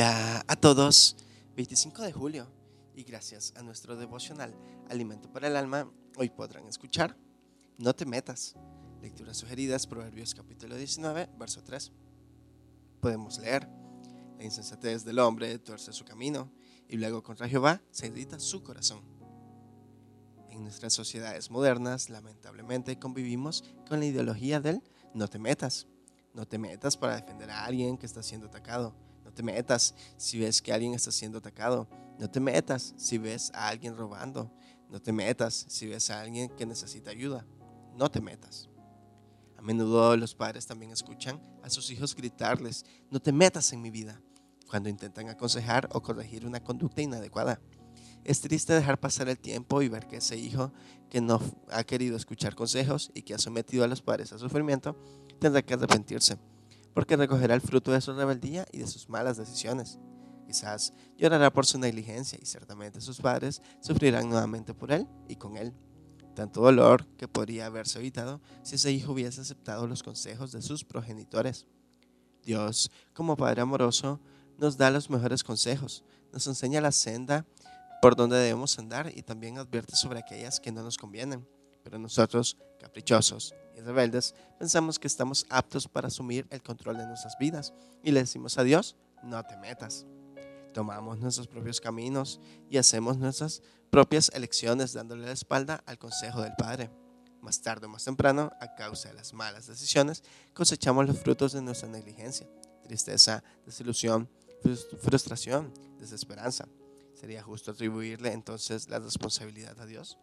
Hola a todos, 25 de julio y gracias a nuestro devocional Alimento para el Alma, hoy podrán escuchar No te metas. Lecturas sugeridas, Proverbios capítulo 19, verso 3. Podemos leer, la insensatez del hombre tuerce su camino y luego contra Jehová se irrita su corazón. En nuestras sociedades modernas, lamentablemente, convivimos con la ideología del no te metas. No te metas para defender a alguien que está siendo atacado no te metas si ves que alguien está siendo atacado. No te metas si ves a alguien robando. No te metas si ves a alguien que necesita ayuda. No te metas. A menudo los padres también escuchan a sus hijos gritarles, no te metas en mi vida, cuando intentan aconsejar o corregir una conducta inadecuada. Es triste dejar pasar el tiempo y ver que ese hijo que no ha querido escuchar consejos y que ha sometido a los padres a sufrimiento tendrá que arrepentirse porque recogerá el fruto de su rebeldía y de sus malas decisiones. Quizás llorará por su negligencia y ciertamente sus padres sufrirán nuevamente por él y con él. Tanto dolor que podría haberse evitado si ese hijo hubiese aceptado los consejos de sus progenitores. Dios, como Padre amoroso, nos da los mejores consejos, nos enseña la senda por donde debemos andar y también advierte sobre aquellas que no nos convienen. Pero nosotros, caprichosos, rebeldes, pensamos que estamos aptos para asumir el control de nuestras vidas y le decimos a Dios, no te metas. Tomamos nuestros propios caminos y hacemos nuestras propias elecciones dándole la espalda al consejo del Padre. Más tarde o más temprano, a causa de las malas decisiones, cosechamos los frutos de nuestra negligencia, tristeza, desilusión, frustración, desesperanza. ¿Sería justo atribuirle entonces la responsabilidad a Dios?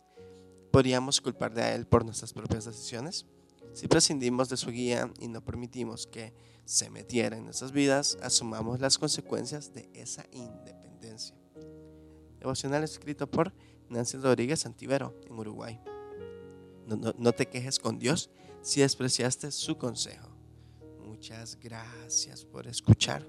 ¿Podríamos culparle a Él por nuestras propias decisiones? Si prescindimos de su guía y no permitimos que se metiera en nuestras vidas, asumamos las consecuencias de esa independencia. Devocional escrito por Nancy Rodríguez Antivero, en Uruguay. No, no te quejes con Dios si despreciaste su consejo. Muchas gracias por escuchar.